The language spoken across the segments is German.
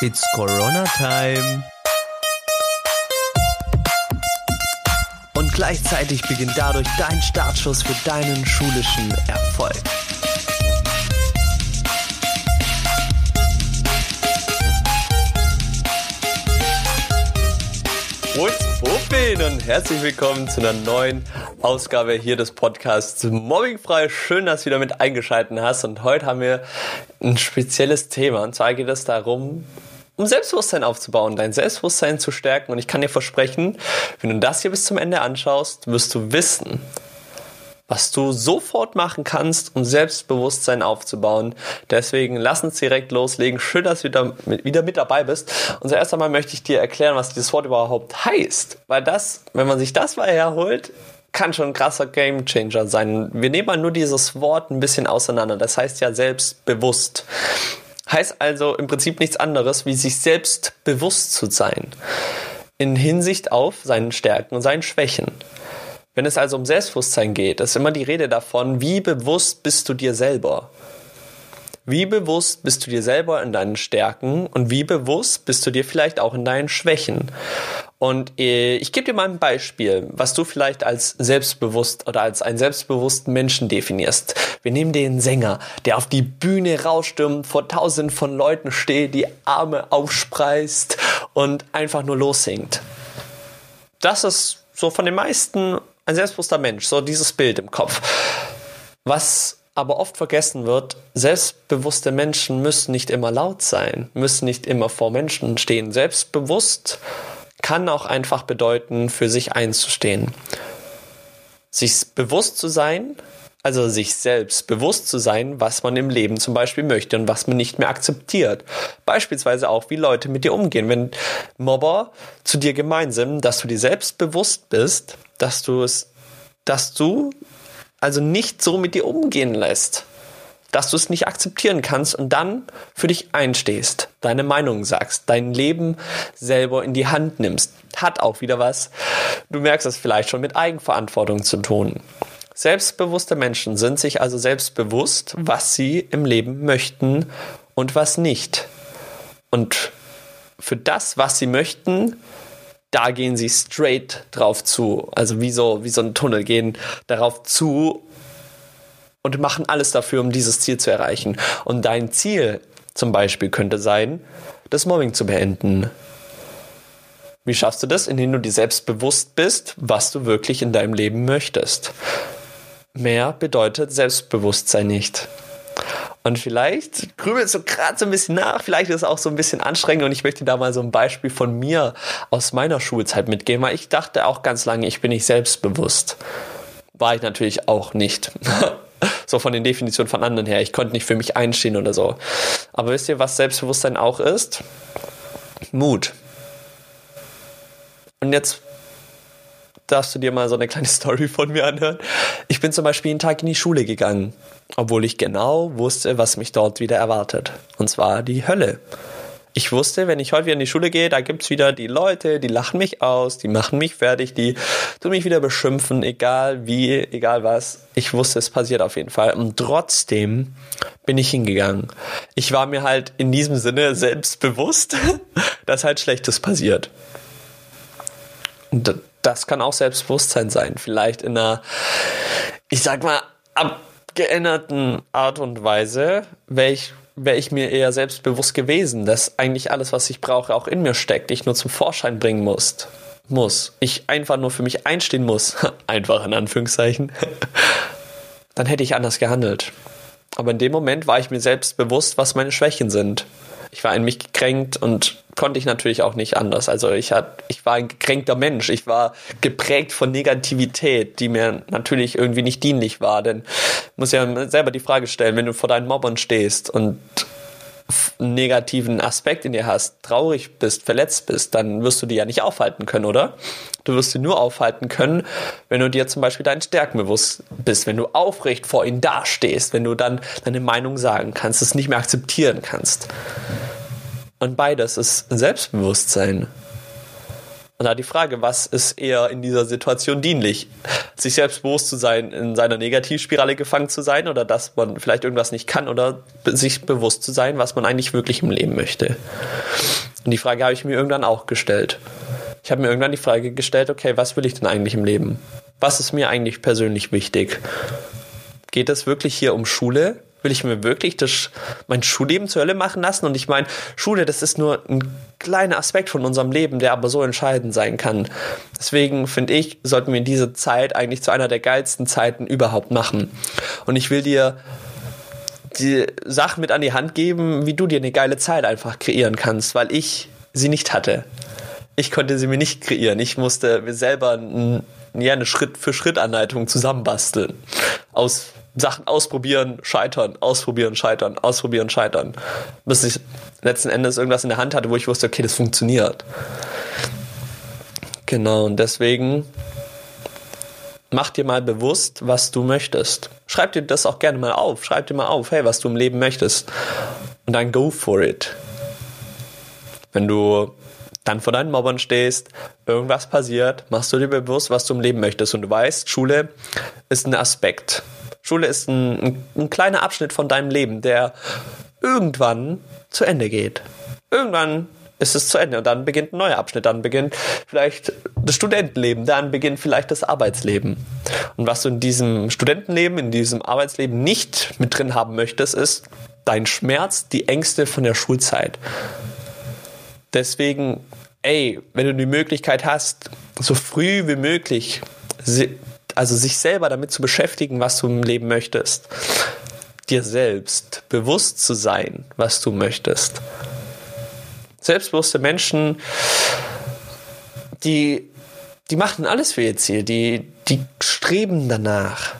It's Corona Time. Und gleichzeitig beginnt dadurch dein Startschuss für deinen schulischen Erfolg. What's Puppin und herzlich willkommen zu einer neuen Ausgabe hier des Podcasts Mobbingfrei. Schön, dass du wieder mit eingeschaltet hast und heute haben wir ein spezielles Thema und zwar geht es darum, um Selbstbewusstsein aufzubauen, dein Selbstbewusstsein zu stärken und ich kann dir versprechen, wenn du das hier bis zum Ende anschaust, wirst du wissen, was du sofort machen kannst, um Selbstbewusstsein aufzubauen. Deswegen lass uns direkt loslegen. Schön, dass du wieder mit, wieder mit dabei bist. Und zuerst einmal möchte ich dir erklären, was dieses Wort überhaupt heißt. Weil das, wenn man sich das mal herholt, kann schon ein krasser Gamechanger sein. Wir nehmen mal nur dieses Wort ein bisschen auseinander. Das heißt ja selbstbewusst. Heißt also im Prinzip nichts anderes, wie sich selbst bewusst zu sein. In Hinsicht auf seinen Stärken und seinen Schwächen. Wenn es also um Selbstbewusstsein geht, ist immer die Rede davon, wie bewusst bist du dir selber? Wie bewusst bist du dir selber in deinen Stärken und wie bewusst bist du dir vielleicht auch in deinen Schwächen? Und äh, ich gebe dir mal ein Beispiel, was du vielleicht als selbstbewusst oder als einen selbstbewussten Menschen definierst. Wir nehmen den Sänger, der auf die Bühne rausstürmt, vor tausenden von Leuten steht, die Arme aufspreißt und einfach nur lossingt. Das ist so von den meisten ein selbstbewusster Mensch, so dieses Bild im Kopf. Was aber oft vergessen wird, selbstbewusste Menschen müssen nicht immer laut sein, müssen nicht immer vor Menschen stehen. Selbstbewusst kann auch einfach bedeuten, für sich einzustehen. Sich bewusst zu sein, also sich selbst bewusst zu sein, was man im Leben zum Beispiel möchte und was man nicht mehr akzeptiert. Beispielsweise auch, wie Leute mit dir umgehen. Wenn Mobber zu dir gemeinsam, dass du dir selbst bewusst bist, dass du es, dass du also nicht so mit dir umgehen lässt, dass du es nicht akzeptieren kannst und dann für dich einstehst, deine Meinung sagst, dein Leben selber in die Hand nimmst, hat auch wieder was, du merkst es vielleicht schon mit Eigenverantwortung zu tun. Selbstbewusste Menschen sind sich also selbstbewusst, was sie im Leben möchten und was nicht. Und für das, was sie möchten, da gehen sie straight drauf zu. Also wie so, wie so ein Tunnel gehen darauf zu und machen alles dafür, um dieses Ziel zu erreichen. Und dein Ziel zum Beispiel könnte sein, das Mobbing zu beenden. Wie schaffst du das? Indem du dir selbst bewusst bist, was du wirklich in deinem Leben möchtest. Mehr bedeutet Selbstbewusstsein nicht. Und vielleicht grübelst du gerade so ein bisschen nach, vielleicht ist es auch so ein bisschen anstrengend und ich möchte da mal so ein Beispiel von mir aus meiner Schulzeit mitgeben, weil ich dachte auch ganz lange, ich bin nicht selbstbewusst. War ich natürlich auch nicht. so von den Definitionen von anderen her. Ich konnte nicht für mich einstehen oder so. Aber wisst ihr, was Selbstbewusstsein auch ist? Mut. Und jetzt darfst du dir mal so eine kleine Story von mir anhören. Ich bin zum Beispiel einen Tag in die Schule gegangen obwohl ich genau wusste, was mich dort wieder erwartet. Und zwar die Hölle. Ich wusste, wenn ich heute wieder in die Schule gehe, da gibt's wieder die Leute, die lachen mich aus, die machen mich fertig, die tun mich wieder beschimpfen, egal wie, egal was. Ich wusste, es passiert auf jeden Fall. Und trotzdem bin ich hingegangen. Ich war mir halt in diesem Sinne selbst bewusst, dass halt Schlechtes passiert. Und das kann auch Selbstbewusstsein sein. Vielleicht in einer, ich sag mal, ab geänderten Art und Weise wäre ich, mir eher selbstbewusst gewesen, dass eigentlich alles, was ich brauche, auch in mir steckt, ich nur zum Vorschein bringen muss. Muss. Ich einfach nur für mich einstehen muss. einfach in Anführungszeichen. Dann hätte ich anders gehandelt. Aber in dem Moment war ich mir selbst bewusst, was meine Schwächen sind ich war in mich gekränkt und konnte ich natürlich auch nicht anders. Also ich, hat, ich war ein gekränkter Mensch. Ich war geprägt von Negativität, die mir natürlich irgendwie nicht dienlich war. Denn muss ja selber die Frage stellen, wenn du vor deinen Mobbern stehst und einen negativen Aspekt in dir hast, traurig bist, verletzt bist, dann wirst du die ja nicht aufhalten können, oder? Du wirst sie nur aufhalten können, wenn du dir zum Beispiel deinen Stärken bewusst bist, wenn du aufrecht vor ihnen dastehst, wenn du dann deine Meinung sagen kannst, es nicht mehr akzeptieren kannst. Und beides ist Selbstbewusstsein. Und da die Frage, was ist eher in dieser Situation dienlich? Sich selbstbewusst zu sein, in seiner Negativspirale gefangen zu sein oder dass man vielleicht irgendwas nicht kann oder sich bewusst zu sein, was man eigentlich wirklich im Leben möchte. Und die Frage habe ich mir irgendwann auch gestellt. Ich habe mir irgendwann die Frage gestellt, okay, was will ich denn eigentlich im Leben? Was ist mir eigentlich persönlich wichtig? Geht es wirklich hier um Schule? Will ich mir wirklich das, mein Schulleben zur Hölle machen lassen? Und ich meine, Schule, das ist nur ein kleiner Aspekt von unserem Leben, der aber so entscheidend sein kann. Deswegen finde ich, sollten wir diese Zeit eigentlich zu einer der geilsten Zeiten überhaupt machen. Und ich will dir die Sachen mit an die Hand geben, wie du dir eine geile Zeit einfach kreieren kannst, weil ich sie nicht hatte. Ich konnte sie mir nicht kreieren. Ich musste mir selber ein, ja, eine Schritt-für-Schritt-Anleitung zusammenbasteln. Aus Sachen ausprobieren, scheitern, ausprobieren, scheitern, ausprobieren, scheitern. Bis ich letzten Endes irgendwas in der Hand hatte, wo ich wusste, okay, das funktioniert. Genau, und deswegen mach dir mal bewusst, was du möchtest. Schreib dir das auch gerne mal auf. Schreib dir mal auf, hey, was du im Leben möchtest. Und dann go for it. Wenn du dann vor deinen Mobbern stehst, irgendwas passiert, machst du dir bewusst, was du im Leben möchtest. Und du weißt, Schule ist ein Aspekt. Schule ist ein, ein, ein kleiner Abschnitt von deinem Leben, der irgendwann zu Ende geht. Irgendwann ist es zu Ende und dann beginnt ein neuer Abschnitt, dann beginnt vielleicht das Studentenleben, dann beginnt vielleicht das Arbeitsleben. Und was du in diesem Studentenleben, in diesem Arbeitsleben nicht mit drin haben möchtest, ist dein Schmerz, die Ängste von der Schulzeit. Deswegen, ey, wenn du die Möglichkeit hast, so früh wie möglich, also sich selber damit zu beschäftigen, was du im Leben möchtest, dir selbst bewusst zu sein, was du möchtest selbstbewusste Menschen, die, die machen alles für ihr Ziel, die, die streben danach.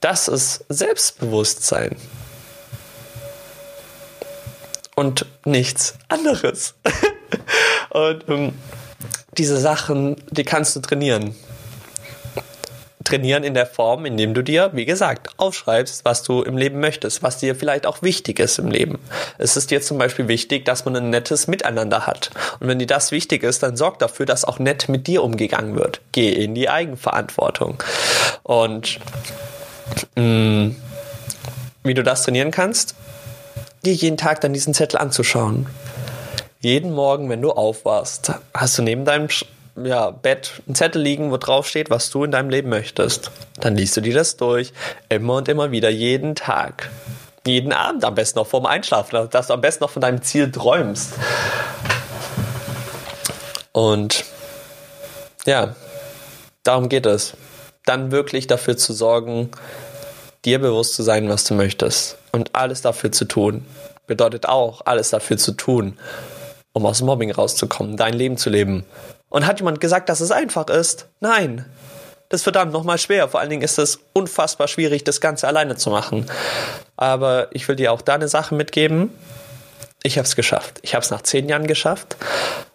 Das ist Selbstbewusstsein. Und nichts anderes. Und ähm, diese Sachen, die kannst du trainieren trainieren in der Form, indem du dir, wie gesagt, aufschreibst, was du im Leben möchtest, was dir vielleicht auch wichtig ist im Leben. Es ist dir zum Beispiel wichtig, dass man ein nettes Miteinander hat. Und wenn dir das wichtig ist, dann sorg dafür, dass auch nett mit dir umgegangen wird. Geh in die Eigenverantwortung. Und mh, mm, wie du das trainieren kannst, dir jeden Tag dann diesen Zettel anzuschauen. Jeden Morgen, wenn du aufwachst, hast du neben deinem ja, Bett einen Zettel liegen, wo drauf steht, was du in deinem Leben möchtest. Dann liest du dir das durch, immer und immer wieder, jeden Tag. Jeden Abend am besten noch vorm Einschlafen, dass du am besten noch von deinem Ziel träumst. Und ja, darum geht es. Dann wirklich dafür zu sorgen, dir bewusst zu sein, was du möchtest. Und alles dafür zu tun. Bedeutet auch, alles dafür zu tun, um aus Mobbing rauszukommen, dein Leben zu leben. Und hat jemand gesagt, dass es einfach ist? Nein. Das ist verdammt nochmal schwer. Vor allen Dingen ist es unfassbar schwierig, das Ganze alleine zu machen. Aber ich will dir auch da eine Sache mitgeben. Ich habe es geschafft. Ich habe es nach zehn Jahren geschafft.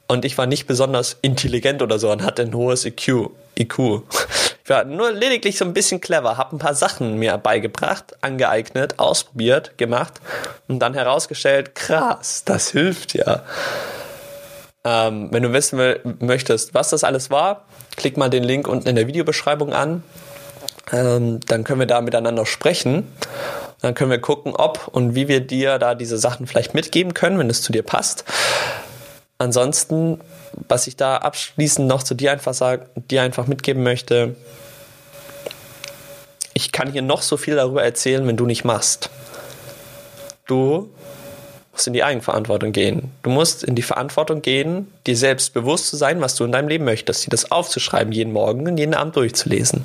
Und ich war nicht besonders intelligent oder so und hatte ein hohes IQ. IQ. Ich war nur lediglich so ein bisschen clever, habe ein paar Sachen mir beigebracht, angeeignet, ausprobiert, gemacht und dann herausgestellt, krass, das hilft ja. Ähm, wenn du wissen möchtest, was das alles war, klick mal den Link unten in der Videobeschreibung an. Ähm, dann können wir da miteinander sprechen. Dann können wir gucken, ob und wie wir dir da diese Sachen vielleicht mitgeben können, wenn es zu dir passt. Ansonsten, was ich da abschließend noch zu dir einfach sagen, dir einfach mitgeben möchte, ich kann hier noch so viel darüber erzählen, wenn du nicht machst. Du musst in die Eigenverantwortung gehen. Du musst in die Verantwortung gehen, dir selbst bewusst zu sein, was du in deinem Leben möchtest, dir das aufzuschreiben, jeden Morgen und jeden Abend durchzulesen.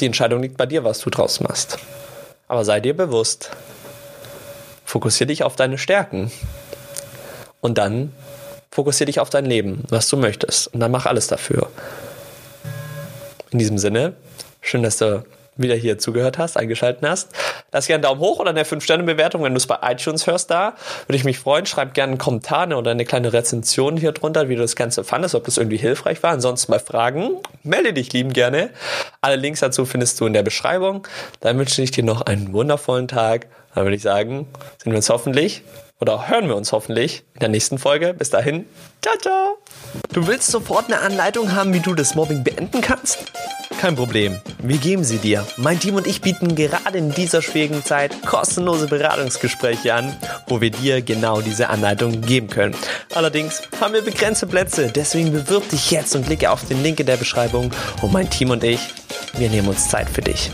Die Entscheidung liegt bei dir, was du draus machst. Aber sei dir bewusst. Fokussiere dich auf deine Stärken. Und dann fokussiere dich auf dein Leben, was du möchtest. Und dann mach alles dafür. In diesem Sinne, schön, dass du wieder hier zugehört hast, eingeschaltet hast. Lass gerne einen Daumen hoch oder eine 5-Sterne-Bewertung, wenn du es bei iTunes hörst da. Würde ich mich freuen. Schreib gerne einen Kommentar oder eine kleine Rezension hier drunter, wie du das Ganze fandest, ob das irgendwie hilfreich war. Ansonsten bei Fragen, melde dich lieben gerne. Alle Links dazu findest du in der Beschreibung. Dann wünsche ich dir noch einen wundervollen Tag. Dann würde ich sagen, sehen wir uns hoffentlich oder hören wir uns hoffentlich in der nächsten Folge. Bis dahin, ciao, ciao. Du willst sofort eine Anleitung haben, wie du das Mobbing beenden kannst? Kein Problem, wir geben sie dir. Mein Team und ich bieten gerade in dieser schwierigen Zeit kostenlose Beratungsgespräche an, wo wir dir genau diese Anleitung geben können. Allerdings haben wir begrenzte Plätze, deswegen bewirb dich jetzt und klicke auf den Link in der Beschreibung und mein Team und ich, wir nehmen uns Zeit für dich.